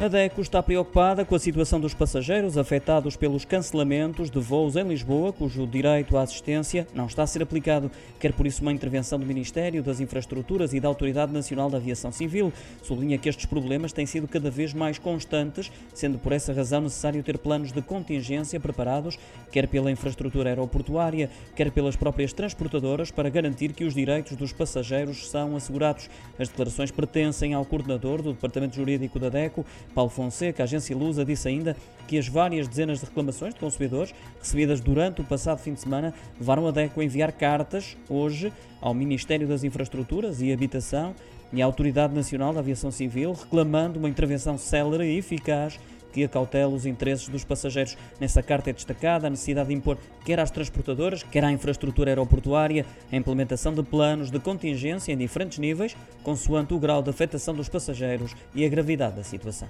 A DECO está preocupada com a situação dos passageiros afetados pelos cancelamentos de voos em Lisboa, cujo direito à assistência não está a ser aplicado. Quer por isso uma intervenção do Ministério das Infraestruturas e da Autoridade Nacional da Aviação Civil. Sublinha que estes problemas têm sido cada vez mais constantes, sendo por essa razão necessário ter planos de contingência preparados, quer pela infraestrutura aeroportuária, quer pelas próprias transportadoras, para garantir que os direitos dos passageiros são assegurados. As declarações pertencem ao coordenador do Departamento Jurídico da DECO, Paulo Fonseca, a agência Lusa, disse ainda que as várias dezenas de reclamações de consumidores recebidas durante o passado fim de semana levaram a DECO a enviar cartas hoje ao Ministério das Infraestruturas e Habitação e à Autoridade Nacional da Aviação Civil, reclamando uma intervenção célere e eficaz que acautela os interesses dos passageiros. Nessa carta é destacada a necessidade de impor, quer às transportadoras, quer à infraestrutura aeroportuária, a implementação de planos de contingência em diferentes níveis, consoante o grau de afetação dos passageiros e a gravidade da situação.